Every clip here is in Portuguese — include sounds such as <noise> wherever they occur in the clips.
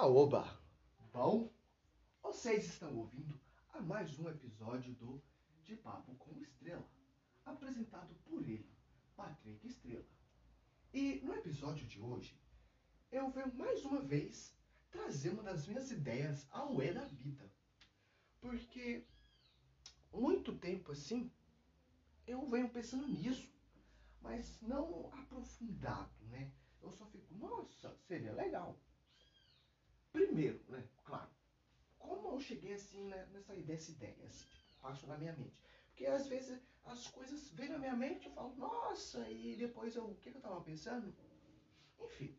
Aoba! Bom, vocês estão ouvindo a mais um episódio do De Papo com Estrela, apresentado por ele, Patrick Estrela. E no episódio de hoje, eu venho mais uma vez trazer uma das minhas ideias ao é da vida. Porque muito tempo assim, eu venho pensando nisso, mas não aprofundado, né? Eu só fico, nossa, seria legal. Primeiro, né, claro, como eu cheguei assim né, nessa dessa ideia, assim, tipo, passou na minha mente. Porque às vezes as coisas vêm na minha mente, eu falo, nossa, e depois eu, o que, que eu tava pensando? Enfim,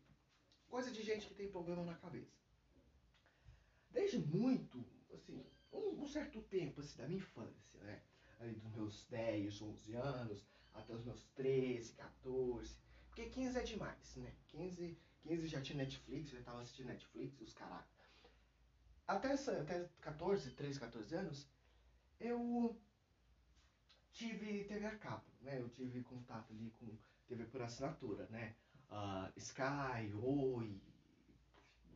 coisa de gente que tem problema na cabeça. Desde muito, assim, um, um certo tempo assim, da minha infância, né? Dos meus 10, 11 anos, até os meus 13, 14. Porque 15 é demais, né? 15, 15 já tinha Netflix, já tava assistindo Netflix, os caras. Até, até 14, 13, 14 anos, eu tive TV a cabo, né? Eu tive contato ali com TV por assinatura, né? Uh, Sky, Oi,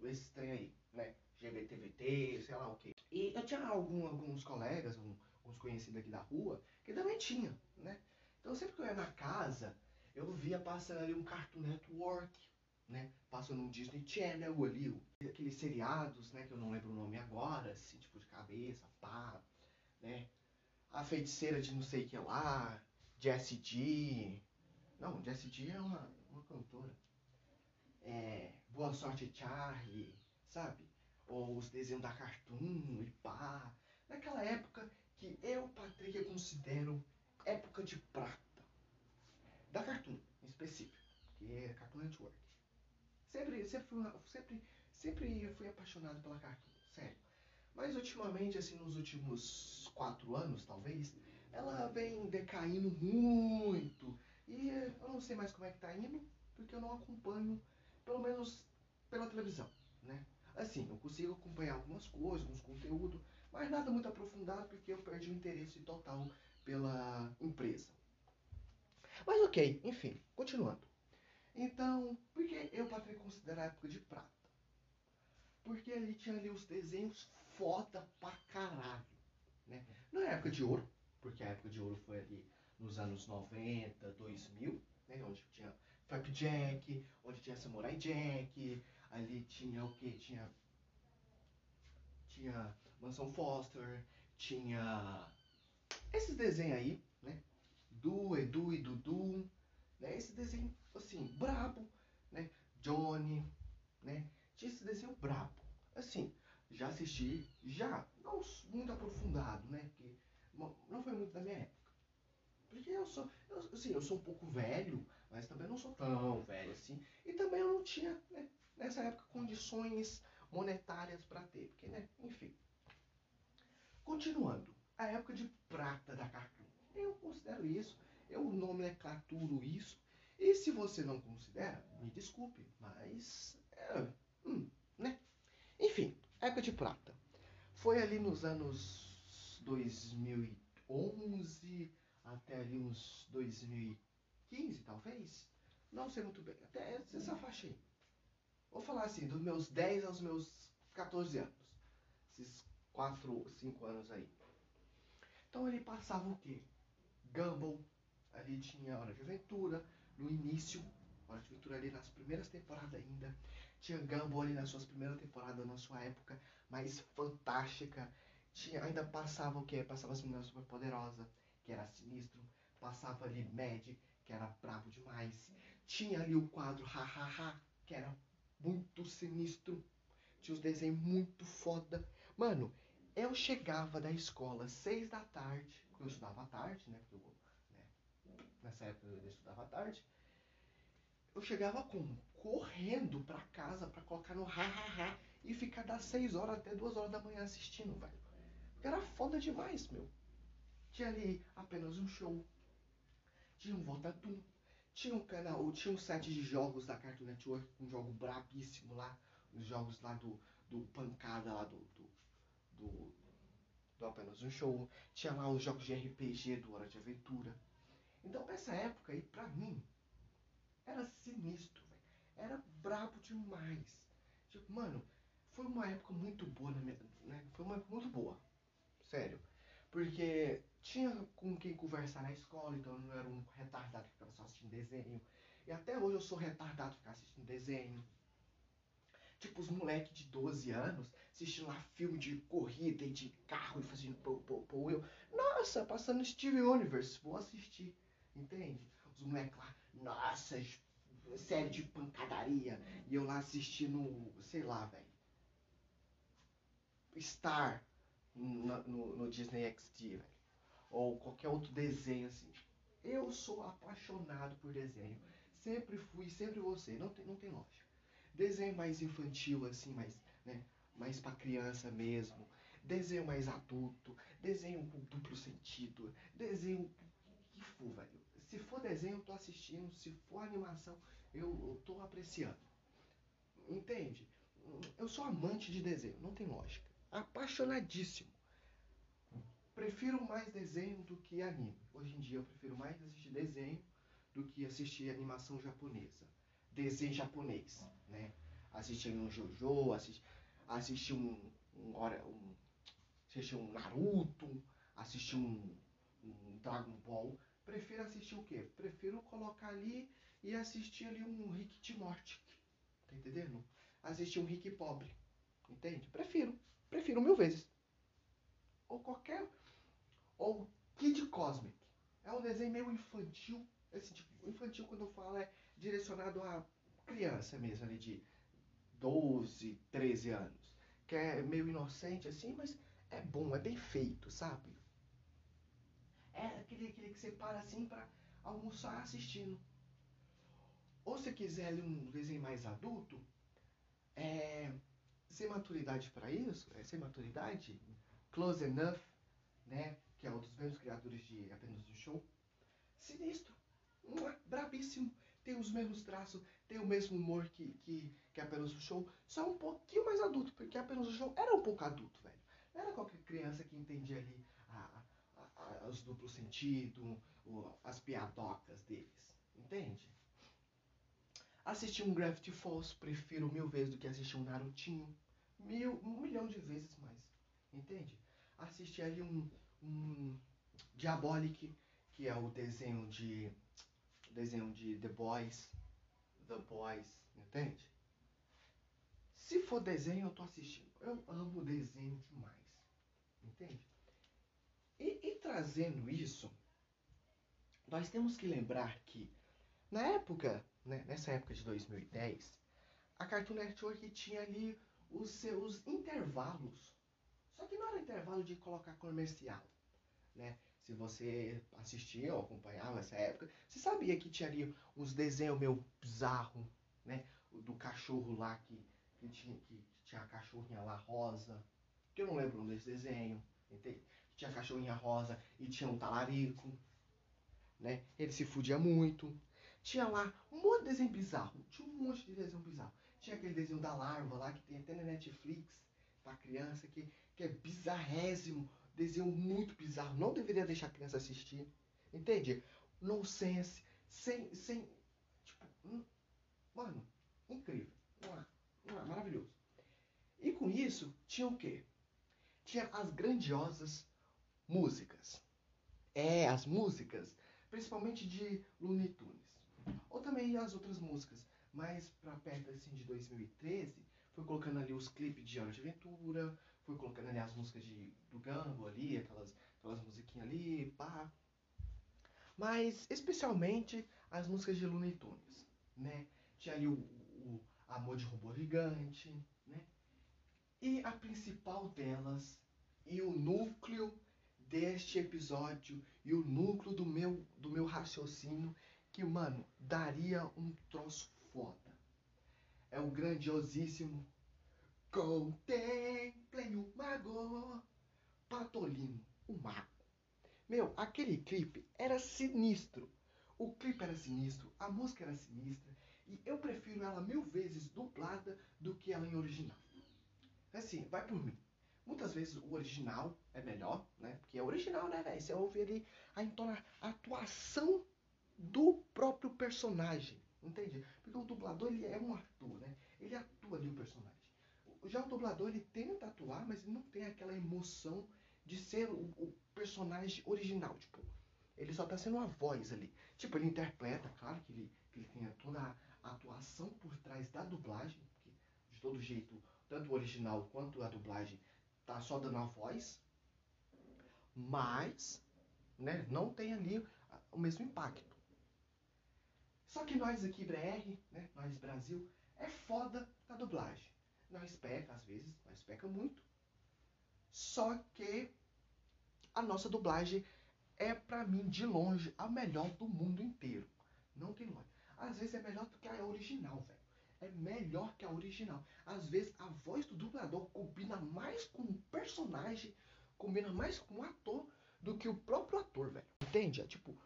esse trem aí, né? GBTVT, sei lá o que. E eu tinha algum, alguns colegas, um, uns conhecidos aqui da rua, que também tinha, né? Então sempre que eu ia na casa, eu via passando ali um Cartoon Network, né? Um Disney Channel ali, aqueles seriados, né? Que eu não lembro o nome agora, assim, tipo de cabeça, pá, né? A feiticeira de não sei que lá, Jessie G. Não, Jessie G é uma, uma cantora. É, Boa Sorte Charlie, sabe? Ou os desenhos da Cartoon e pá. Naquela época que eu, Patrick, considero época de prata. Da Cartoon, em específico, que é Cartoon Network. Sempre, sempre, fui, sempre, sempre fui apaixonado pela Cartoon, sério. Mas ultimamente, assim, nos últimos quatro anos, talvez, ela vem decaindo muito. E eu não sei mais como é que tá indo, porque eu não acompanho, pelo menos pela televisão, né? Assim, eu consigo acompanhar algumas coisas, alguns conteúdos, mas nada muito aprofundado, porque eu perdi o interesse total pela empresa. Mas ok, enfim, continuando. Então, por que eu, Patrick, considero a época de prata? Porque ali tinha ali os desenhos foda pra caralho. Né? Não é época de ouro, porque a época de ouro foi ali nos anos 90, 2000, né? onde tinha Flapjack, onde tinha Samurai Jack, ali tinha o que? Tinha. Tinha Mansão Foster, tinha esses desenhos aí, né? Du, Edu e Dudu, né? Esse desenho, assim, brabo, né? Johnny, né? Tinha esse desenho brabo. Assim, já assisti, já, não muito aprofundado, né? Porque não foi muito da minha época. Porque eu sou, eu, assim, eu sou um pouco velho, mas também não sou tão velho assim. E também eu não tinha, né, nessa época, condições monetárias para ter. Porque, né, enfim. Continuando, a época de prata da Cartoon. Eu considero isso, eu nomenclaturo isso. E se você não considera, me desculpe, mas. É, hum, né? Enfim, época de prata. Foi ali nos anos 2011 até ali uns 2015, talvez. Não sei muito bem. Até essa faixa aí. Vou falar assim, dos meus 10 aos meus 14 anos. Esses 4, 5 anos aí. Então ele passava o quê? Gumball, ali tinha Hora de Aventura, no início, Hora de Aventura ali nas primeiras temporadas ainda. Tinha Gumball ali nas suas primeiras temporadas, na sua época mais fantástica. Tinha, ainda passava o quê? Passava as meninas super poderosa, que era sinistro. Passava ali Mad, que era brabo demais. Tinha ali o quadro Ha Ha Ha, que era muito sinistro. Tinha os desenhos muito foda. Mano, eu chegava da escola seis da tarde, porque eu estudava à tarde, né? Porque eu, nessa época eu estudava à tarde. Eu chegava como? Correndo pra casa pra colocar no ha-ha-ha e ficar das 6 horas até 2 horas da manhã assistindo, velho. Porque era foda demais, meu. Tinha ali apenas um show. Tinha um Voltatum. Tinha um canal, tinha um set de jogos da Cartoon Network, um jogo brabíssimo lá. Os jogos lá do, do Pancada lá do, do do, do apenas um show, tinha lá os jogos de RPG do Hora de Aventura. Então, essa época aí, pra mim, era sinistro, véio. era brabo demais. Tipo, mano, foi uma época muito boa na minha, né? Foi uma época muito boa. Sério. Porque tinha com quem conversar na escola, então eu não era um retardado que ficava só assistindo desenho. E até hoje eu sou retardado ficar assistindo desenho. Tipo, os moleques de 12 anos assistindo lá filme de corrida e de carro e fazendo pô, pô, pô, eu. Nossa, passando Steve Universe, vou assistir. Entende? Os moleques lá, nossa, série de pancadaria. E eu lá assistindo, sei lá, velho. Star no, no, no Disney XD, velho. Ou qualquer outro desenho assim. Eu sou apaixonado por desenho. Sempre fui, sempre ser. Não tem, não tem lógica. Desenho mais infantil, assim, mais, né, mais pra criança mesmo. Desenho mais adulto. Desenho com duplo sentido. Desenho que for, velho. Se for desenho, eu tô assistindo. Se for animação, eu, eu tô apreciando. Entende? Eu sou amante de desenho, não tem lógica. Apaixonadíssimo. Prefiro mais desenho do que anime. Hoje em dia eu prefiro mais assistir desenho do que assistir animação japonesa. Desenho japonês, né? Assistir um Jojo, assistir, assistir um, um, um, assistir um Naruto, assistir um, um Dragon Ball. Prefiro assistir o quê? Prefiro colocar ali e assistir ali um Rick de Morte. Tá entendendo? Assistir um Rick pobre. Entende? Prefiro. Prefiro mil vezes. Ou qualquer. Ou Kid Cosmic. É um desenho meio infantil. Esse tipo, infantil quando eu falo é direcionado a criança mesmo, ali de 12, 13 anos. Que é meio inocente assim, mas é bom, é bem feito, sabe? É aquele, aquele que você para assim pra almoçar assistindo. Ou se quiser ler um desenho mais adulto, é, sem maturidade para isso, é, sem maturidade, Close Enough, né, que é um dos mesmos criadores de Apenas um Show, sinistro, brabíssimo, tem os mesmos traços, tem o mesmo humor que, que, que Apenas um Show, só um pouquinho mais adulto, porque Apenas um Show era um pouco adulto, velho. Não era qualquer criança que entendia ali os duplos sentidos, as piadocas deles, entende? Assistir um Gravity Falls prefiro mil vezes do que assistir um Narutinho. Mil, um milhão de vezes mais. Entende? Assistir ali um, um Diabolic, que é o desenho de. desenho de The Boys. The Boys, entende? Se for desenho, eu tô assistindo. Eu amo desenho demais. Entende? E, e trazendo isso, nós temos que lembrar que na época né, nessa época de 2010, a Cartoon Network tinha ali os seus intervalos. Só que não era intervalo de colocar comercial, né? Se você assistia ou acompanhava essa época, você sabia que tinha ali uns desenhos meio bizarro, né? Do cachorro lá que, que, tinha, que tinha a cachorrinha lá rosa, que eu não lembro desse desenho, entende? Tinha cachorrinha rosa e tinha um talarico, né? Ele se fudia muito. Tinha lá um monte de desenho bizarro. Tinha um monte de desenho bizarro. Tinha aquele desenho da larva lá que tem até na Netflix pra criança, que, que é bizarrésimo. Desenho muito bizarro. Não deveria deixar a criança assistir. Entende? Nonsense. Sem. sem tipo. Hum, mano, incrível. Maravilhoso. E com isso, tinha o quê? Tinha as grandiosas músicas. É, as músicas, principalmente de Looney Tunes ou também as outras músicas. Mas pra perto assim de 2013, foi colocando ali os clipes de Hora de Aventura, foi colocando ali as músicas de, do Gambo ali, aquelas, aquelas musiquinhas ali, pá. Mas especialmente as músicas de Looney Tunes, né? Tinha ali o, o Amor de Robô Gigante, né? E a principal delas, e o núcleo deste episódio, e o núcleo do meu, do meu raciocínio que, mano, daria um troço foda. É o grandiosíssimo Contemplem o Mago Patolino, o Mago. Meu, aquele clipe era sinistro. O clipe era sinistro, a música era sinistra, e eu prefiro ela mil vezes dublada do que ela em original. Assim, vai por mim. Muitas vezes o original é melhor, né? Porque é original, né, velho? Você ouve ali a, entona, a atuação do próprio personagem. Entende? Porque o dublador ele é um ator, né? Ele atua ali o personagem. já o dublador ele tenta atuar, mas ele não tem aquela emoção de ser o, o personagem original. Tipo, ele só tá sendo uma voz ali. Tipo, ele interpreta, claro que ele, que ele tem toda a atuação por trás da dublagem, de todo jeito, tanto o original quanto a dublagem tá só dando a voz, mas né, não tem ali o mesmo impacto. Só que nós aqui, BR, né, nós Brasil, é foda da dublagem. Nós peca, às vezes, nós peca muito. Só que a nossa dublagem é, pra mim, de longe, a melhor do mundo inteiro. Não tem longe. Às vezes é melhor do que a original, velho. É melhor que a original. Às vezes a voz do dublador combina mais com o personagem, combina mais com o ator do que o próprio ator, velho. Entende? É tipo,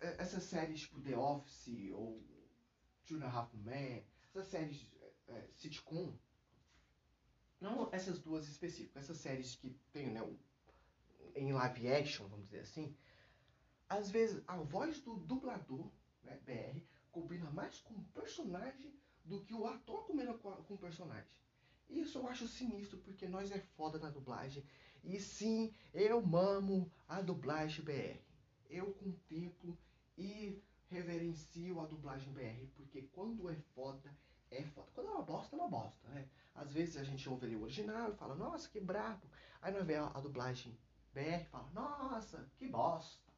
é, essas séries tipo The Office ou Two and a Half Men, essas séries é, sitcom, não essas duas específicas, essas séries que tem, né, em live action, vamos dizer assim, às vezes a voz do dublador, né, BR, combina mais com o personagem do que o ator combina com, com o personagem. Isso eu acho sinistro, porque nós é foda na dublagem. E sim, eu mamo a dublagem BR. Eu contemplo e reverencio a dublagem BR, porque quando é foda, é foda. Quando é uma bosta, é uma bosta, né? Às vezes a gente ouve ali o original e fala, nossa, que brabo. Aí nós vê a, a dublagem BR e fala, nossa, que bosta,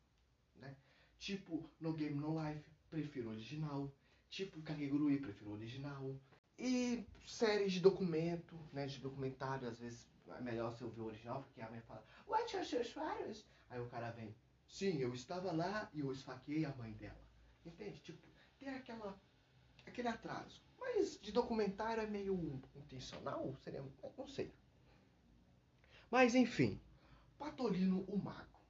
né? Tipo, no Game No Life, prefiro o original. Tipo, Kagegurui, prefiro o original. E séries de documento, né, de documentário, às vezes é melhor você ouvir o original, porque a mãe fala, What are your fires? Aí o cara vem, sim, eu estava lá e eu esfaquei a mãe dela. Entende? Tipo, tem aquela, aquele atraso. Mas de documentário é meio intencional? Seria, não sei. Mas enfim, Patolino o Mago.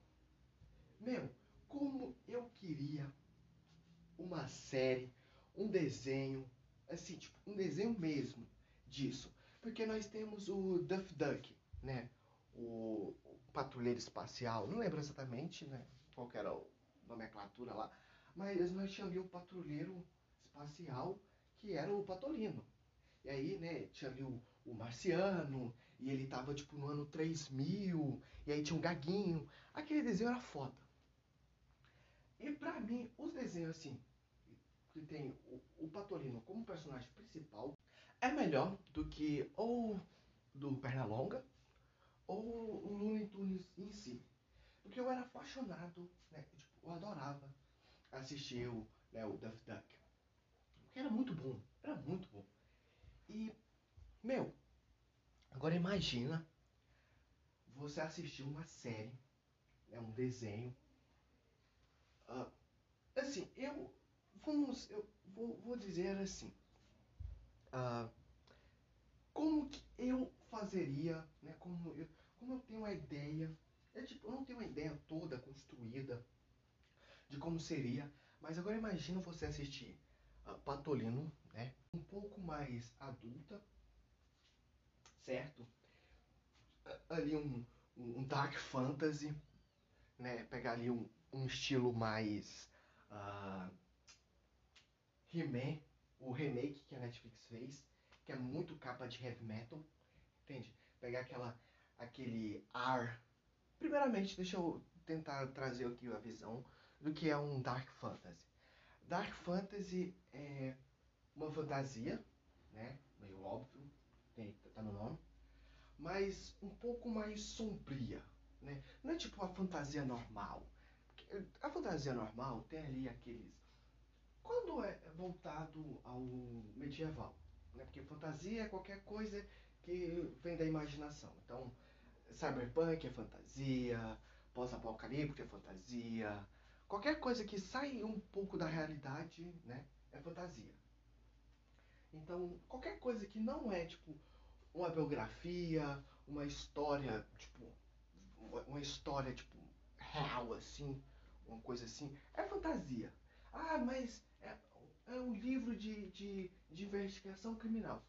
Meu, como eu queria uma série, um desenho, assim, tipo, um desenho mesmo disso. Porque nós temos o Duff Duck, né? O, o patrulheiro espacial, não lembro exatamente, né? Qual era a nomenclatura lá, mas nós tínhamos ali o patrulheiro espacial, que era o Patolino. E aí, né, tinha ali o, o Marciano, e ele tava, tipo, no ano 3000, e aí tinha um gaguinho. Aquele desenho era foda. E pra mim, os desenhos, assim, que tem o, o Patolino como personagem principal, é melhor do que ou do Pernalonga ou o Looney Tunes em si. Porque eu era apaixonado, né? Tipo, eu adorava assistir o, né, o Duff Duck. Porque era muito bom, era muito bom. E, meu, agora imagina você assistir uma série, né, um desenho. Uh, assim, eu vamos, eu vou, vou dizer assim, uh, como que eu fazeria, né, como eu, como eu tenho uma ideia, é tipo, eu não tenho uma ideia toda construída de como seria, mas agora imagina você assistir uh, Patolino, né, um pouco mais adulta, certo? Ali um, um dark fantasy, né, pegar ali um, um estilo mais uh, He-Man, o remake que a Netflix fez, que é muito capa de heavy metal, entende? Pegar aquela, aquele ar. Primeiramente, deixa eu tentar trazer aqui a visão do que é um Dark Fantasy. Dark Fantasy é uma fantasia, né? Meio óbvio, tem, tá no nome, mas um pouco mais sombria, né? Não é tipo uma fantasia normal. A fantasia normal tem ali aqueles quando é voltado ao medieval, né? Porque fantasia é qualquer coisa que vem da imaginação. Então, cyberpunk é fantasia, pós-apocalíptico é fantasia, qualquer coisa que sai um pouco da realidade, né, é fantasia. Então, qualquer coisa que não é tipo uma biografia, uma história, tipo, uma história tipo real assim, uma coisa assim, é fantasia. Ah, mas um livro de, de, de investigação criminal.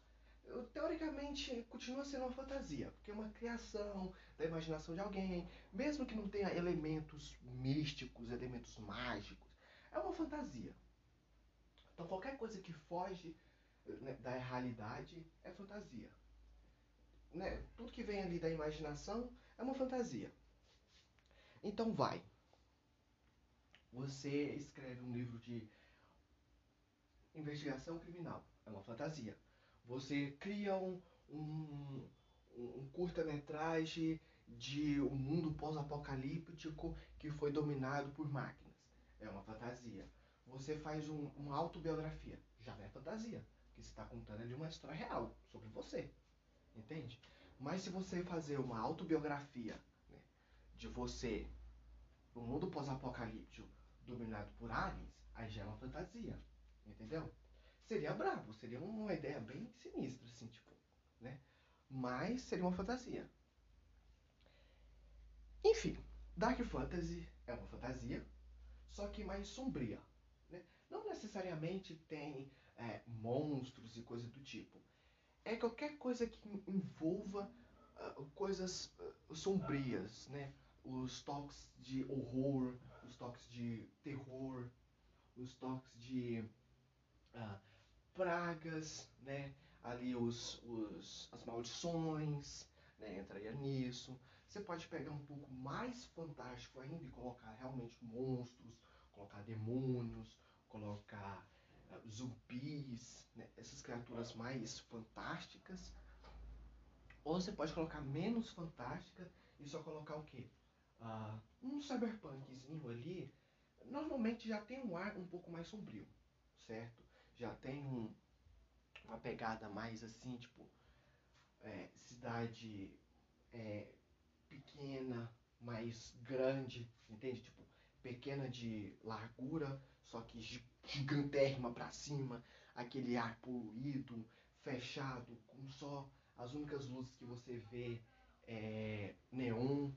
Teoricamente, continua sendo uma fantasia, porque é uma criação da imaginação de alguém, mesmo que não tenha elementos místicos, elementos mágicos, é uma fantasia. Então, qualquer coisa que foge né, da realidade é fantasia. né, tudo que vem ali da imaginação é uma fantasia. Então vai. Você escreve um livro de investigação criminal, é uma fantasia. Você cria um, um, um curta-metragem de um mundo pós-apocalíptico que foi dominado por máquinas. É uma fantasia. Você faz um, uma autobiografia. Já não é fantasia. Que você está contando ali uma história real sobre você. Entende? Mas se você fazer uma autobiografia né, de você no mundo pós-apocalíptico dominado por aliens, aí já é uma fantasia. Entendeu? Seria brabo, seria uma ideia bem sinistra, assim, tipo, né? Mas seria uma fantasia. Enfim, Dark Fantasy é uma fantasia, só que mais sombria. Né? Não necessariamente tem é, monstros e coisa do tipo. É qualquer coisa que envolva uh, coisas uh, sombrias, né? Os toques de horror, os toques de terror, os toques de uh, pragas, né? Ali os, os, as maldições, né? Entraria nisso. Você pode pegar um pouco mais fantástico ainda e colocar realmente monstros, colocar demônios, colocar uh, zumbis, né? essas criaturas mais fantásticas. Ou você pode colocar menos fantástica e só colocar o quê? Uh, um cyberpunkzinho ali, normalmente já tem um ar um pouco mais sombrio, certo? Já tem um, uma pegada mais assim, tipo, é, cidade é, pequena, mais grande, entende? Tipo, pequena de largura, só que gigantérrima para cima, aquele ar poluído, fechado, com só as únicas luzes que você vê é neon.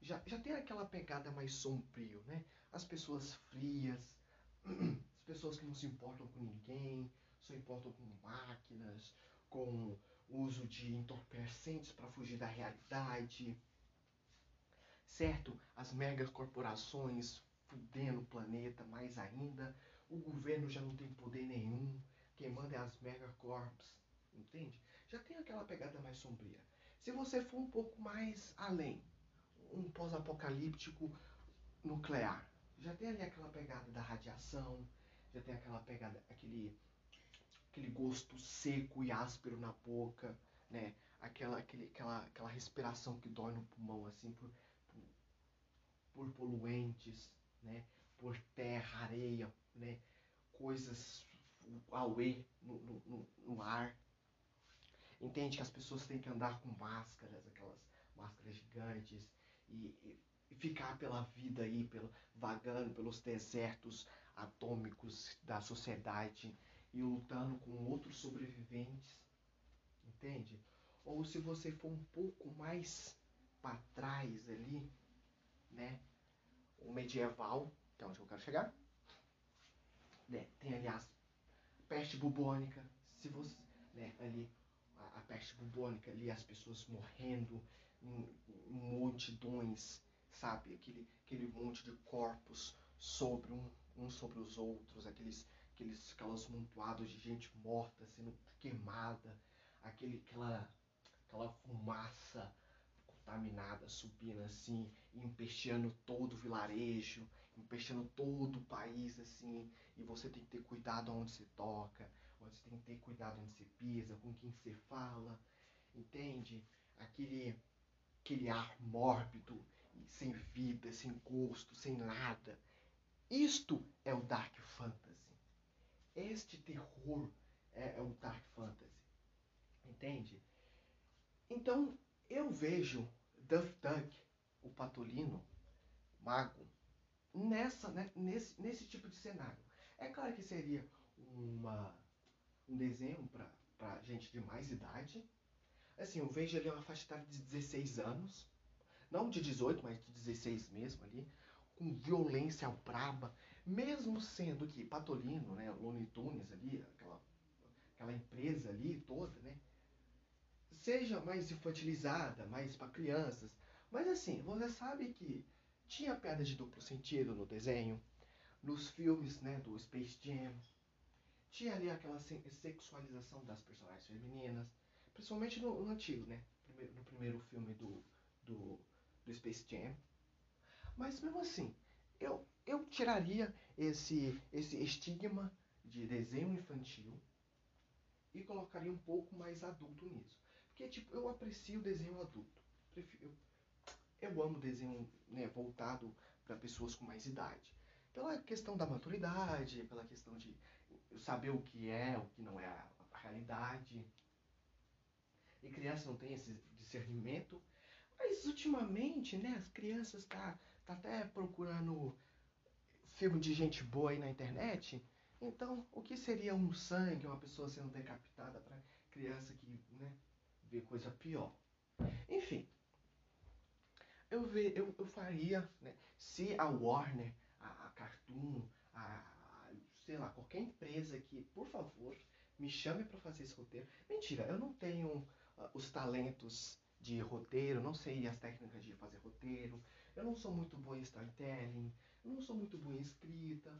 Já, já tem aquela pegada mais sombrio, né? As pessoas frias, as <clears throat> pessoas que não se importam com ninguém, só importam com máquinas, com uso de entorpecentes para fugir da realidade certo? As megacorporações fudendo o planeta mais ainda, o governo já não tem poder nenhum, quem manda é as megacorps, entende? Já tem aquela pegada mais sombria. Se você for um pouco mais além, um pós-apocalíptico nuclear, já tem ali aquela pegada da radiação, já tem aquela pegada, aquele, aquele gosto seco e áspero na boca, né? Aquela, aquele, aquela, aquela respiração que dói no pulmão, assim, por, por poluentes, né? por terra, areia, né? coisas auê no, no, no ar. Entende que as pessoas têm que andar com máscaras, aquelas máscaras gigantes, e, e ficar pela vida aí, pelo, vagando pelos desertos atômicos da sociedade e lutando com outros sobreviventes. Entende? Ou se você for um pouco mais para trás ali, né? O medieval, que é onde eu quero chegar. Né? Tem, aliás, peste bubônica. Se você, né, ali, a, a peste bubônica, ali, as pessoas morrendo em, em multidões, sabe? Aquele, aquele monte de corpos sobre um, uns sobre os outros, aqueles, aqueles, aquelas montoadas de gente morta sendo queimada, aquele, aquela, aquela fumaça contaminada subindo assim, empesteando todo o vilarejo, empesteando todo o país assim, e você tem que ter cuidado onde você toca, você tem que ter cuidado onde você pisa, com quem você fala, entende? Aquele, aquele ar mórbido, sem vida, sem gosto, sem nada. Isto é o Dark Fantasy. Este terror é, é o Dark Fantasy. Entende? Então, eu vejo Duff Duck, o patolino, mago, nessa, né, nesse, nesse tipo de cenário. É claro que seria uma, um desenho para gente de mais idade. Assim, eu vejo ali uma faixa etária de 16 anos, não de 18, mas de 16 mesmo ali, com violência braba, mesmo sendo que Patolino, né, Looney Tunes ali, aquela, aquela empresa ali toda, né, seja mais infantilizada, mais para crianças. Mas assim, você sabe que tinha piada de duplo sentido no desenho, nos filmes né, do Space Jam. Tinha ali aquela sexualização das personagens femininas, Principalmente no, no antigo, né? Primeiro, no primeiro filme do, do, do Space Jam. Mas mesmo assim, eu, eu tiraria esse, esse estigma de desenho infantil e colocaria um pouco mais adulto nisso. Porque, tipo, eu aprecio desenho adulto. Prefiro, eu, eu amo desenho né, voltado para pessoas com mais idade. Pela questão da maturidade, pela questão de saber o que é, o que não é a, a realidade. E criança não tem esse discernimento. Mas ultimamente, né, as crianças tá, tá até procurando filme de gente boa aí na internet. Então, o que seria um sangue, uma pessoa sendo decapitada para criança que né, vê coisa pior? Enfim, eu, ve, eu, eu faria, né, se a Warner, a, a Cartoon, a, sei lá, qualquer empresa que, por favor, me chame para fazer esse roteiro. Mentira, eu não tenho uh, os talentos de roteiro, não sei as técnicas de fazer roteiro, eu não sou muito bom em storytelling, eu não sou muito bom em escrita,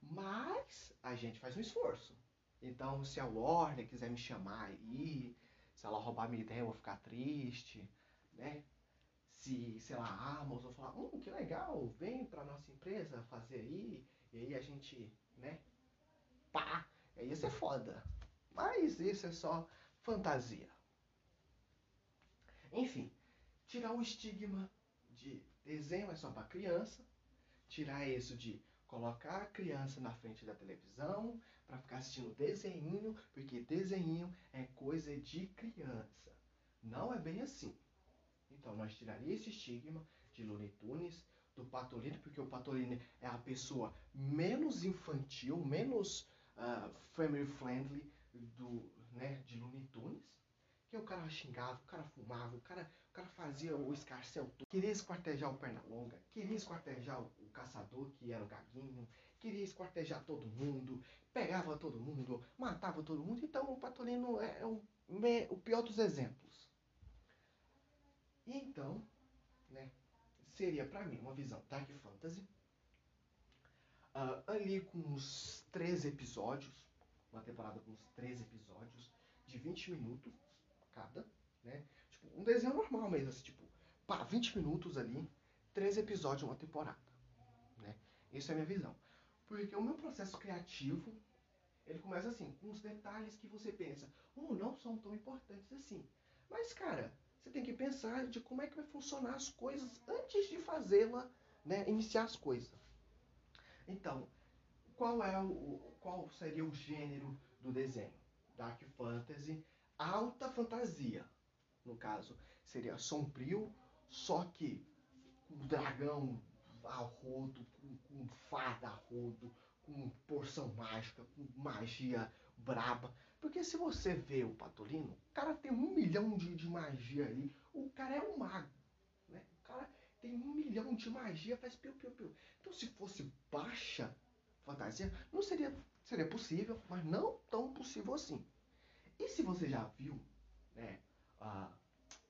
mas a gente faz um esforço. Então, se a Warner quiser me chamar aí, se ela roubar minha ideia, eu vou ficar triste, né? Se, sei lá, a Amazon falar, hum, que legal, vem pra nossa empresa fazer aí, e aí a gente, né, pá, aí isso é foda. Mas isso é só fantasia. Enfim, tirar o estigma de desenho é só para criança, tirar isso de colocar a criança na frente da televisão para ficar assistindo desenho, porque desenho é coisa de criança. Não é bem assim. Então nós tiraria esse estigma de Looney Tunes, do Patolino, porque o Patolino é a pessoa menos infantil, menos uh, family friendly do, né, de Looney Tunes. Que o cara xingava, o cara fumava, o cara, o cara fazia o escarcel todo. Queria esquartejar o Pernalonga, queria esquartejar o, o caçador, que era o Gaguinho, queria esquartejar todo mundo, pegava todo mundo, matava todo mundo. Então o Patolino é, é o, o pior dos exemplos. E então, né, seria para mim uma visão Dark Fantasy. Uh, ali com uns 13 episódios, uma temporada com uns 13 episódios, de 20 minutos cada, né? Tipo, um desenho normal mesmo, assim, tipo, pá, 20 minutos ali, 13 episódios uma temporada, né? Essa é a minha visão. Porque o meu processo criativo, ele começa assim, com os detalhes que você pensa, oh, não são tão importantes assim. Mas, cara, você tem que pensar de como é que vai funcionar as coisas antes de fazê-la, né? Iniciar as coisas. Então, qual é o qual seria o gênero do desenho? Dark fantasy, alta fantasia. No caso, seria sombrio, só que com dragão a rodo, com, com fada a rodo, com porção mágica, com magia braba. Porque se você vê o Patolino, o cara tem um milhão de, de magia ali. O cara é um mago. Né? O cara tem um milhão de magia, faz piu, piu, piu. Então se fosse baixa fantasia, não seria, seria possível, mas não tão possível assim. E se você já viu né, uh,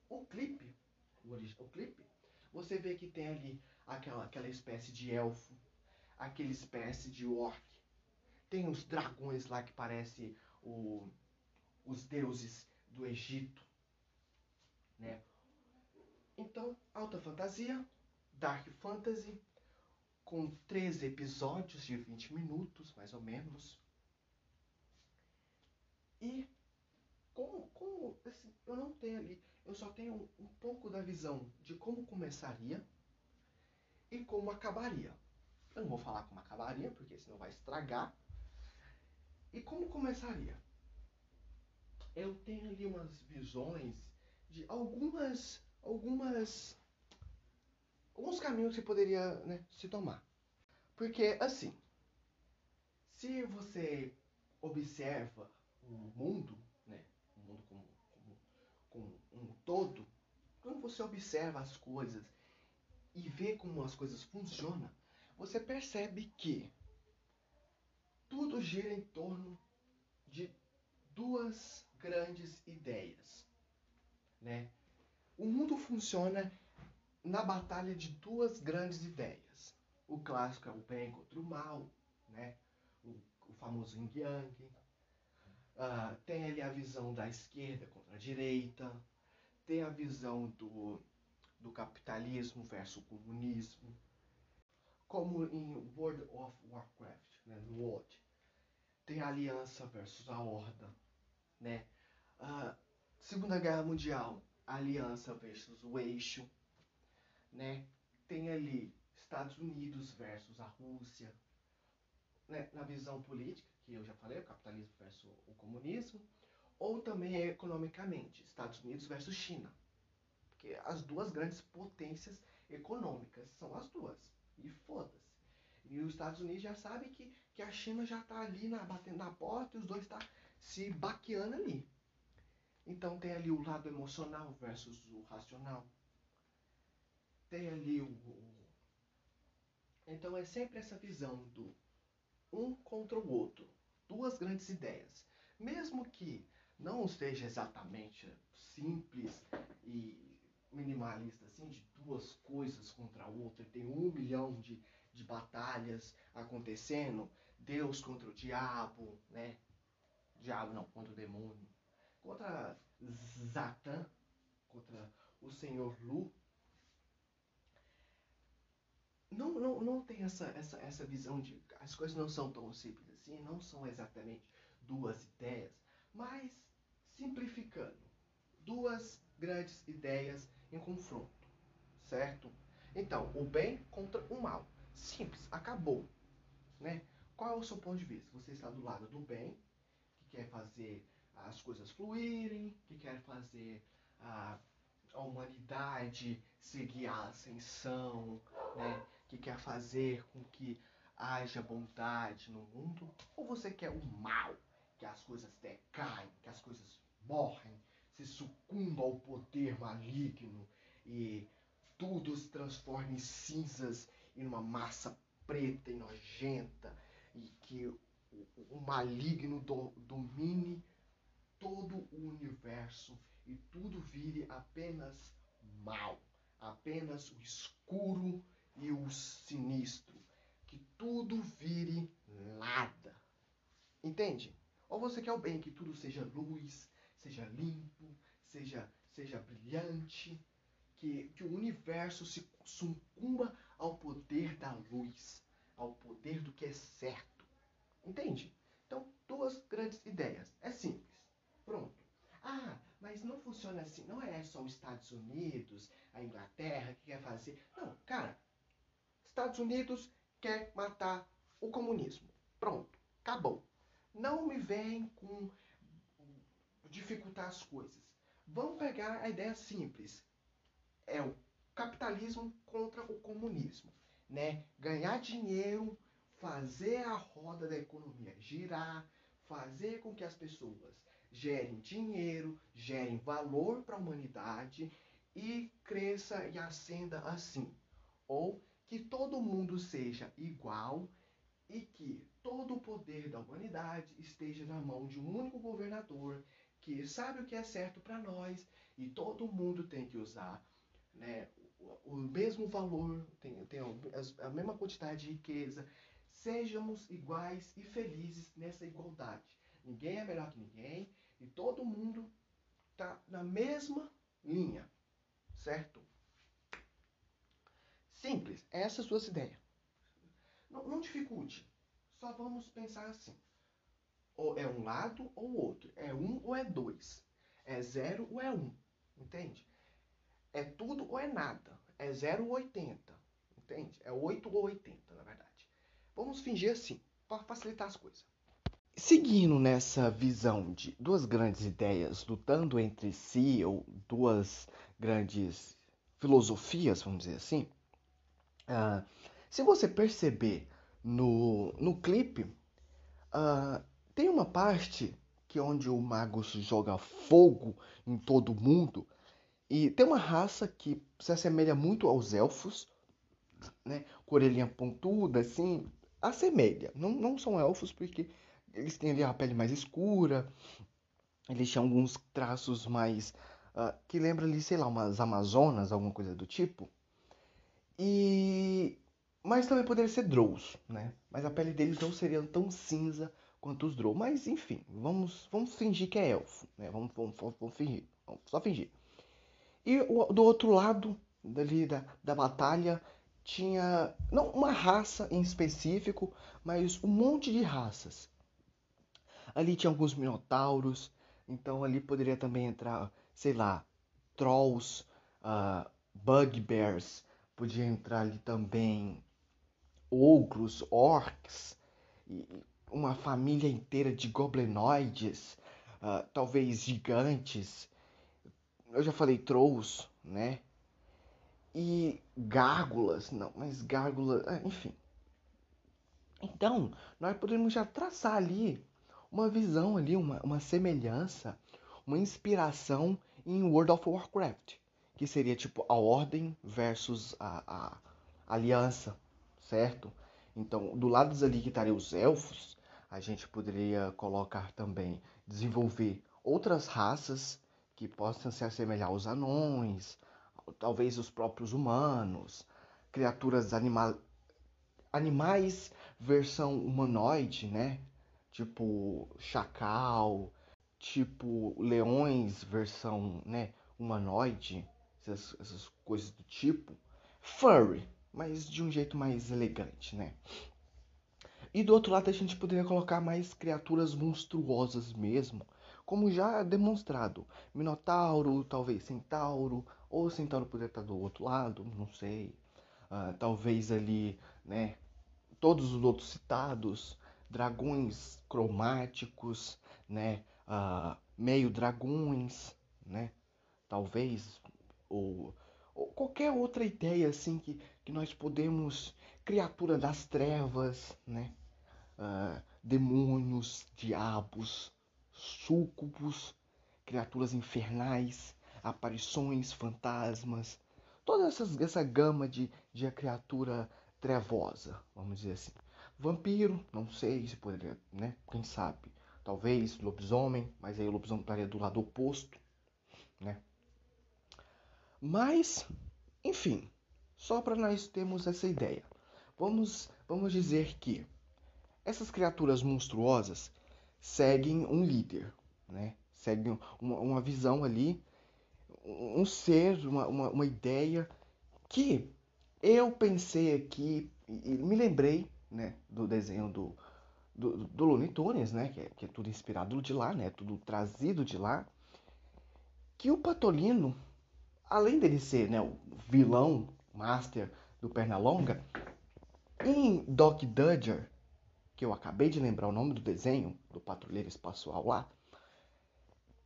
o clipe, o, o clipe, você vê que tem ali aquela, aquela espécie de elfo, aquela espécie de orc. Tem os dragões lá que parece o, os deuses do Egito. Né? Então, alta fantasia, dark fantasy, com 13 episódios de 20 minutos, mais ou menos. E como, como assim, eu não tenho ali, eu só tenho um, pouco da visão de como começaria e como acabaria. Eu não vou falar como acabaria, porque senão vai estragar. E como começaria? Eu tenho ali umas visões de algumas, algumas, alguns caminhos que poderia né, se tomar. Porque assim, se você observa o mundo como, como, como um todo, quando você observa as coisas e vê como as coisas funcionam, você percebe que tudo gira em torno de duas grandes ideias, né? O mundo funciona na batalha de duas grandes ideias. O clássico é o bem contra o mal, né? O, o famoso yin yang. Uh, tem ali a visão da esquerda contra a direita, tem a visão do, do capitalismo versus comunismo, como em World of Warcraft, né, no World, tem a aliança versus a horda, né? Uh, Segunda Guerra Mundial, aliança versus o eixo, né? Tem ali Estados Unidos versus a Rússia, né? na visão política, que eu já falei, o capitalismo versus o comunismo, ou também economicamente, Estados Unidos versus China. Porque as duas grandes potências econômicas são as duas. E foda-se. E os Estados Unidos já sabem que, que a China já está ali na, batendo na porta e os dois estão tá se baqueando ali. Então tem ali o lado emocional versus o racional. Tem ali o. Então é sempre essa visão do um contra o outro. Duas grandes ideias. Mesmo que não seja exatamente simples e minimalista assim, de duas coisas contra a outra, tem um milhão de, de batalhas acontecendo, Deus contra o diabo, né? Diabo não, contra o demônio, contra Zatan, contra o Senhor Lu. Não, não, não tem essa, essa, essa visão de as coisas não são tão simples assim, não são exatamente duas ideias, mas simplificando, duas grandes ideias em confronto, certo? Então, o bem contra o mal. Simples, acabou. Né? Qual é o seu ponto de vista? Você está do lado do bem, que quer fazer as coisas fluírem, que quer fazer a, a humanidade seguir a ascensão, né? que quer fazer com que haja bondade no mundo, ou você quer o mal, que as coisas decaem, que as coisas morrem, se sucumba ao poder maligno e tudo se transforma em cinzas e numa massa preta e nojenta e que o, maligno do, domine todo o universo e tudo vire apenas mal, apenas o escuro e o sinistro, que tudo vire nada. Entende? Ou você quer o bem, que tudo seja luz, seja limpo, seja, seja brilhante, que, que o universo se sucumba ao poder da luz, ao poder do que é certo. Entende? Então, duas grandes ideias. É simples. Pronto. Ah, mas não funciona assim. Não é só os Estados Unidos, a Inglaterra que quer fazer. Não, cara. Estados Unidos quer matar o comunismo. Pronto. Acabou. Não me vem com dificultar as coisas. Vamos pegar a ideia simples. É o capitalismo contra o comunismo, né? Ganhar dinheiro, fazer a roda da economia girar, fazer com que as pessoas gerem dinheiro, gerem valor para a humanidade e cresça e ascenda assim. Ou que todo mundo seja igual e que todo o poder da humanidade esteja na mão de um único governador que sabe o que é certo para nós e todo mundo tem que usar né, o, o mesmo valor, tem, tem a, mesma quantidade de riqueza. Sejamos iguais e felizes nessa igualdade. Ninguém é melhor que ninguém e todo mundo está na mesma linha, certo? Simples, essa é a sua ideia. Não, não dificulte, só vamos pensar assim. Ou é um lado ou outro. É um ou é dois. É zero ou é um. Entende? É tudo ou é nada. É zero ou oitenta. Entende? É oito ou oitenta, na verdade. Vamos fingir assim, para facilitar as coisas. Seguindo nessa visão de duas grandes ideias lutando entre si, ou duas grandes filosofias, vamos dizer assim, uh, se você perceber no, no clipe, uh, tem uma parte que é onde o Magus joga fogo em todo mundo. E tem uma raça que se assemelha muito aos elfos, né? Com orelhinha pontuda, assim. Assemelha. Não, não são elfos porque eles têm ali a pele mais escura. Eles têm alguns traços mais. Uh, que lembra ali, sei lá, umas Amazonas, alguma coisa do tipo. E. Mas também poderia ser Drows, né? Mas a pele deles não seria tão cinza quanto os Drow. Mas enfim, vamos, vamos fingir que é elfo. Né? Vamos, vamos, vamos fingir. Vamos só fingir. E o, do outro lado dali da, da batalha tinha não uma raça em específico, mas um monte de raças. Ali tinha alguns minotauros, então ali poderia também entrar, sei lá, trolls, uh, bugbears, podia entrar ali também ogros, orcs, uma família inteira de goblinoides, uh, talvez gigantes. Eu já falei trolls, né? E gárgulas, não, mas gárgulas, ah, enfim. Então, nós podemos já traçar ali uma visão ali, uma, uma semelhança, uma inspiração em World of Warcraft, que seria tipo a ordem versus a, a aliança, certo? Então, do lado ali que estariam os elfos, a gente poderia colocar também, desenvolver outras raças que possam se assemelhar aos anões, talvez os próprios humanos, criaturas animal... animais versão humanoide, né? Tipo chacal, tipo leões versão, né, humanoide, essas, essas coisas do tipo. Furry, mas de um jeito mais elegante, né? E do outro lado a gente poderia colocar mais criaturas monstruosas mesmo, como já demonstrado. Minotauro, talvez Centauro, ou Centauro poderia estar do outro lado, não sei. Uh, talvez ali, né? Todos os outros citados, dragões cromáticos, né? Uh, meio dragões, né? Talvez, ou, ou, qualquer outra ideia assim que, que nós podemos. Criatura das trevas, né? Uh, demônios, diabos, súcubos, criaturas infernais, aparições, fantasmas, toda essas, essa gama de, de criatura trevosa, vamos dizer assim. Vampiro, não sei se poderia, né? Quem sabe? Talvez lobisomem, mas aí o lobisomem estaria do lado oposto, né? Mas, enfim, só para nós termos essa ideia. Vamos, vamos dizer que essas criaturas monstruosas seguem um líder, né? Seguem uma, uma visão ali um ser, uma, uma, uma ideia que eu pensei aqui e me lembrei né, do desenho do, do, do Looney Tunes, né, que é, que é tudo inspirado de lá, né, tudo trazido de lá, que o Patolino, além dele ser né, o vilão master do Pernalonga, em Doc Dodger, que eu acabei de lembrar o nome do desenho do patrulheiro espacial lá,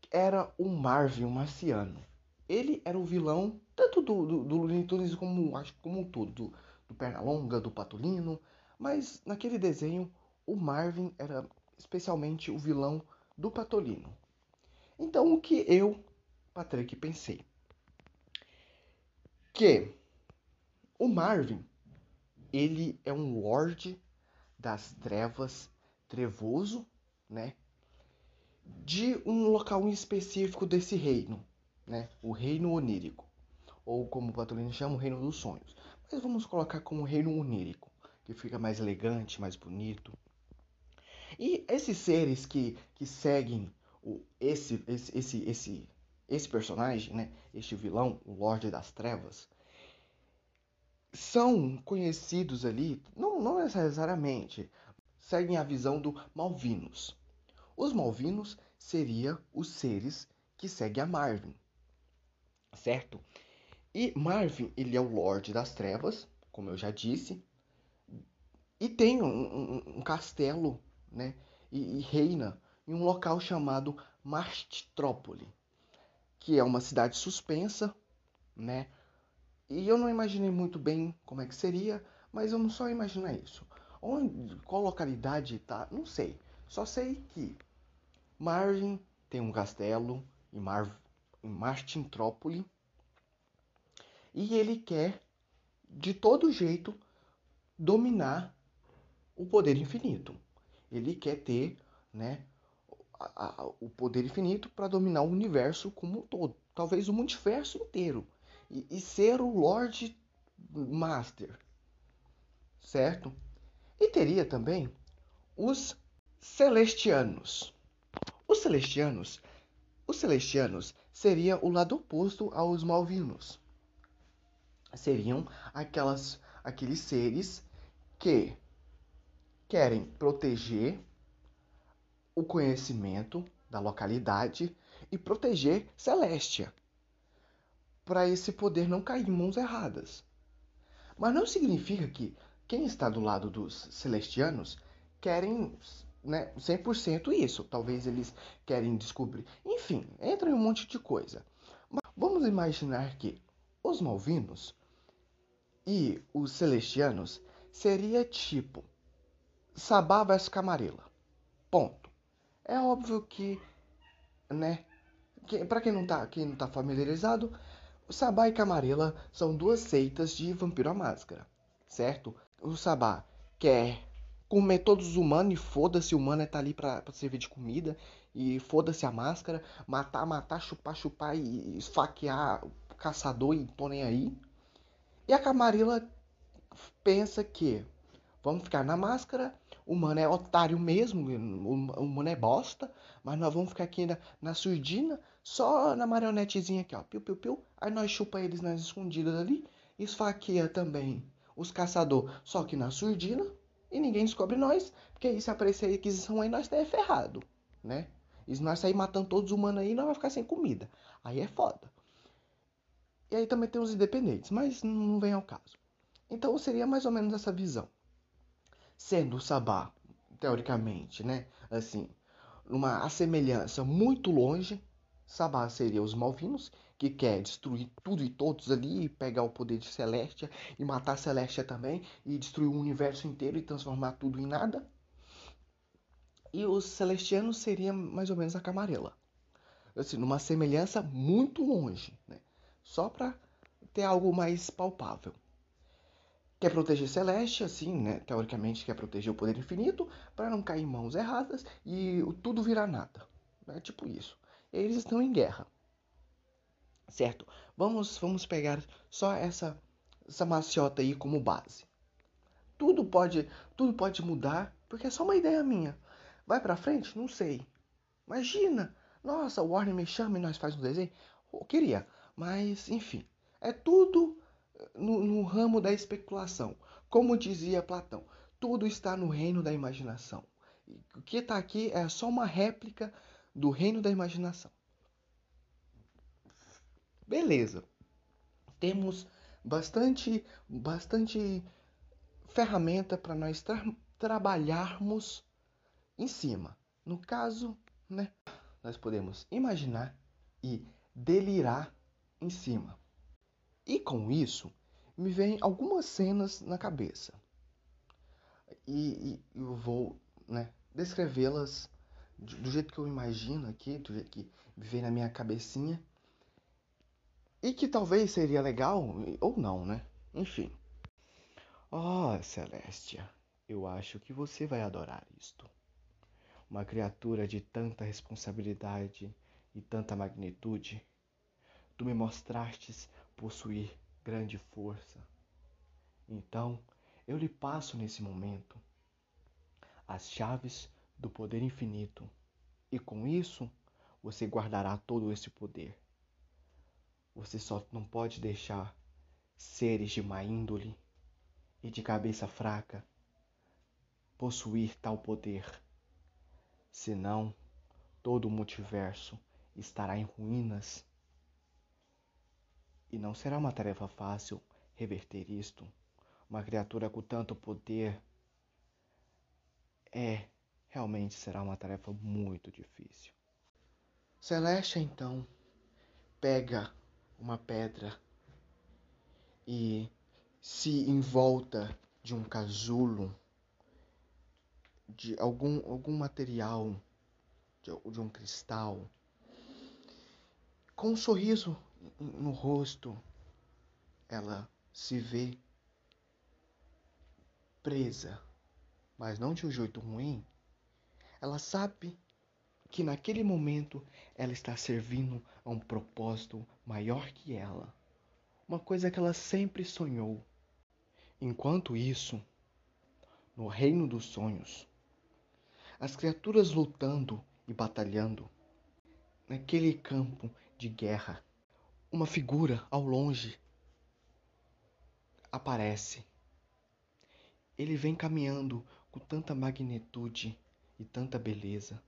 era o Marvin, o marciano ele era o vilão tanto do, do, do Looney Tunes como, acho, como um todo, do, do Pernalonga, do Patolino, mas naquele desenho o Marvin era especialmente o vilão do Patolino. Então o que eu, Patrick, pensei? Que o Marvin, ele é um lord das trevas, trevoso, né? De um local específico desse reino, né? O reino onírico, ou como o Patolino chama, o reino dos sonhos. Mas vamos colocar como reino onírico, que fica mais elegante, mais bonito. E esses seres que, que seguem o, esse, esse, esse, esse, esse personagem, né? Este vilão, o Lorde das Trevas, são conhecidos ali, não, não necessariamente, seguem a visão do Malvinos. Os Malvinos seriam os seres que seguem a Marvin certo? E Marvin, ele é o Lorde das Trevas, como eu já disse, e tem um, um, um castelo, né? E, e, reina em um local chamado Mastrópole, que é uma cidade suspensa, né? E eu não imaginei muito bem como é que seria, mas vamos só imaginar isso. Onde, qual localidade tá? Não sei. Só sei que Marvin tem um castelo em Mar em Martintrópole. E ele quer, de todo jeito, dominar o poder infinito. Ele quer ter né, a, a, o poder infinito para dominar o universo como um todo. Talvez o multiverso inteiro. E, e ser o Lord Master. Certo? E teria também os Celestianos. Os celestianos, os celestianos seria o lado oposto aos malvinos. Seriam aquelas aqueles seres que querem proteger o conhecimento da localidade e proteger Celestia, para esse poder não cair em mãos erradas. Mas não significa que quem está do lado dos celestianos querem né, 100% isso. Talvez eles querem descobrir. Enfim, entra em um monte de coisa. Mas vamos imaginar que os malvinos e os celestianos seria tipo Sabá versus Camarilla. Ponto. É óbvio que, né, que, para quem não tá, quem não tá familiarizado, Sabá e Camarilla são duas seitas de Vampiro à Máscara, certo? O Sabá quer comer todos os humanos e foda-se, o humano é tá ali pra, pra servir de comida e foda-se a máscara, matar, matar, chupar, chupar e esfaquear o caçador e tô nem aí. E a Camarilla pensa que vamos ficar na máscara, o humano é otário mesmo, o humano é bosta, mas nós vamos ficar aqui na, na surdina, só na marionetezinha aqui, ó, piu, piu, piu. Aí nós chupa eles nas escondidas ali, esfaqueia também os caçadores, só que na surdina, e ninguém descobre nós, porque aí se aparecer requisição aí, nós tá ferrado, né? E se nós sair matando todos os humanos aí, nós vai ficar sem comida. Aí é foda. E aí também tem os independentes, mas não vem ao caso. Então seria mais ou menos essa visão. Sendo o Sabá, teoricamente, né? Assim, numa semelhança muito longe, Sabá seria os Malvinos, que quer destruir tudo e todos ali, pegar o poder de Celestia e matar Celestia também, e destruir o universo inteiro e transformar tudo em nada. E os Celestianos seria mais ou menos a Camarela. Assim, numa semelhança muito longe, né? Só para ter algo mais palpável. Quer proteger Celeste, assim, né? Teoricamente quer proteger o poder infinito para não cair em mãos erradas e tudo virar nada. É tipo isso. Eles estão em guerra. Certo? Vamos, vamos pegar só essa, essa maciota aí como base. Tudo pode, tudo pode mudar, porque é só uma ideia minha. Vai para frente? Não sei. Imagina! Nossa, o Warner me chama e nós faz um desenho. Eu queria, mas enfim. É tudo no, no ramo da especulação. Como dizia Platão, tudo está no reino da imaginação. O que está aqui é só uma réplica do reino da imaginação. Beleza. Temos bastante, bastante ferramenta para nós tra trabalharmos em cima. No caso, né, nós podemos imaginar e delirar em cima. E com isso, me vem algumas cenas na cabeça. E, e eu vou né, descrevê-las do, jeito que eu imagino aqui, do jeito que vem na minha cabecinha. E que talvez seria legal, ou não, né? Enfim. Oh, Celestia, eu acho que você vai adorar isto. Uma criatura de tanta responsabilidade e tanta magnitude. Tu me mostrastes possuir grande força. Então, eu lhe passo nesse momento as chaves do poder infinito, e com isso você guardará todo esse poder. Você só não pode deixar seres de má índole e de cabeça fraca possuir tal poder, senão todo o multiverso estará em ruínas e não será uma tarefa fácil reverter isto. Uma criatura com tanto poder é realmente será uma tarefa muito difícil. Celeste então pega uma pedra e se envolta de um casulo de algum algum material de, de um cristal com um sorriso no rosto, ela se vê presa, mas não de um jeito ruim. Ela sabe que naquele momento ela está servindo a um propósito maior que ela, uma coisa que ela sempre sonhou. Enquanto isso, no reino dos sonhos, as criaturas lutando e batalhando naquele campo de guerra. Uma figura ao longe aparece. Ele vem caminhando com tanta magnitude e tanta beleza,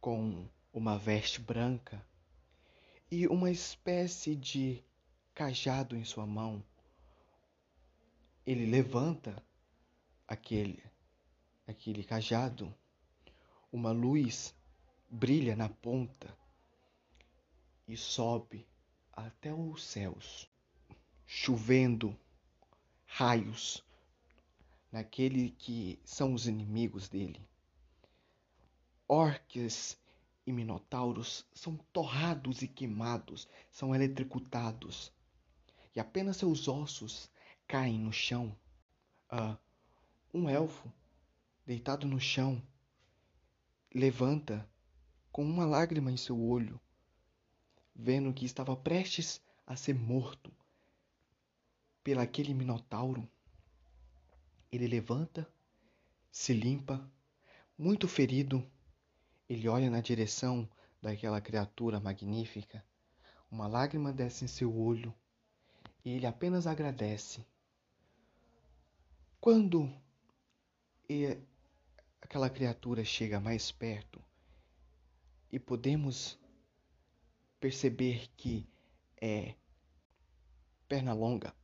com uma veste branca e uma espécie de cajado em sua mão. Ele levanta aquele aquele cajado. Uma luz brilha na ponta e sobe até os céus, chovendo raios naquele que são os inimigos dele. Orques e minotauros são torrados e queimados, são eletricutados, e apenas seus ossos caem no chão. Ah, um elfo, deitado no chão, levanta com uma lágrima em seu olho, vendo que estava prestes a ser morto pelaquele minotauro. Ele levanta, se limpa, muito ferido, ele olha na direção daquela criatura magnífica. Uma lágrima desce em seu olho e ele apenas agradece. Quando aquela criatura chega mais perto e podemos perceber que é Pernalonga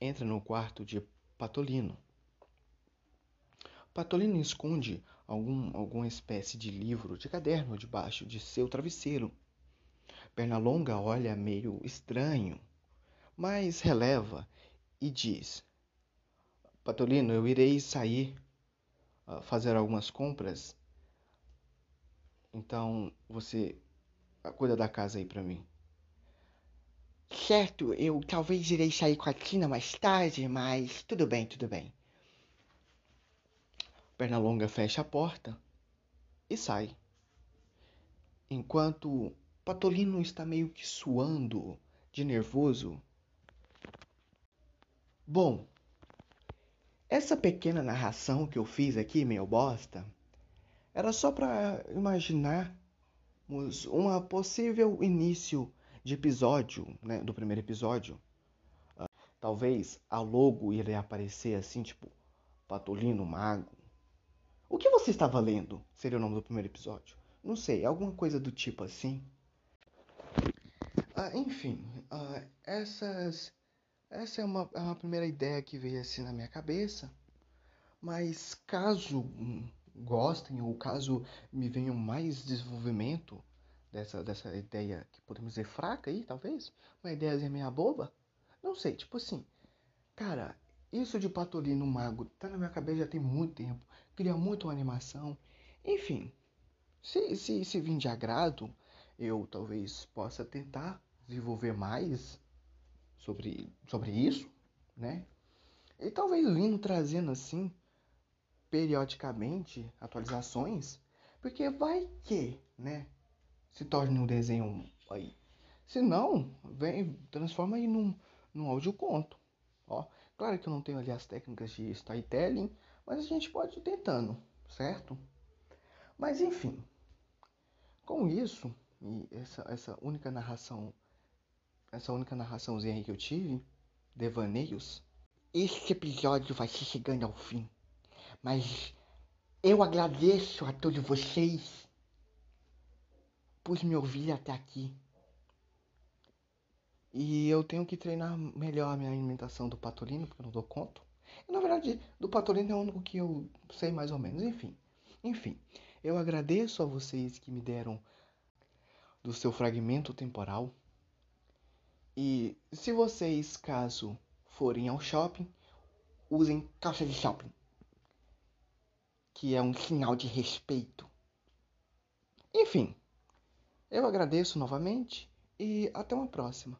entra no quarto de Patolino. Patolino esconde algum, alguma espécie de livro, de caderno debaixo de seu travesseiro. Pernalonga olha meio estranho, mas releva e diz: Patolino, eu irei sair uh, fazer algumas compras. Então você cuida da casa aí para mim. Certo, eu talvez irei sair com a Tina mais tarde, mas tudo bem, tudo bem. Pernalonga fecha a porta e sai. Enquanto Patolino está meio que suando de nervoso. Bom, essa pequena narração que eu fiz aqui, meio bosta, era só para imaginarmos um possível início de episódio, né, do primeiro episódio. Uh, talvez a logo iria aparecer assim, tipo, Patolino Mago, o que você estava lendo? Seria o nome do primeiro episódio. Não sei, alguma coisa do tipo assim. Ah, enfim, ah, essas, essa é uma, é uma primeira ideia que veio assim na minha cabeça. Mas caso gostem ou caso me venham mais desenvolvimento dessa, dessa ideia que podemos dizer fraca aí, talvez, uma ideia meia boba, não sei, tipo assim, cara, isso de Patolino Mago tá na minha cabeça já tem muito tempo. Queria muito uma animação. Enfim, se, se, se vir de agrado, eu talvez possa tentar desenvolver mais sobre, sobre isso, né? E talvez vindo trazendo assim, periodicamente, atualizações, porque vai que, né? Se torne um desenho aí. Se não, vem, transforma aí num, num áudio conto. Ó, Claro que eu não tenho ali as técnicas de storytelling, mas a gente pode ir tentando, certo? Mas enfim, com isso e essa, essa única narração, essa única narraçãozinha aí que eu tive, devaneios, este episódio vai se chegando ao fim. Mas eu agradeço a todos vocês por me ouvir até aqui. E eu tenho que treinar melhor a minha alimentação do patolino, porque eu não dou conta. Na verdade, do patolino é o único que eu sei mais ou menos. Enfim, enfim, eu agradeço a vocês que me deram do seu fragmento temporal. E se vocês, caso forem ao shopping, usem calça de shopping, que é um sinal de respeito. Enfim, eu agradeço novamente e até uma próxima.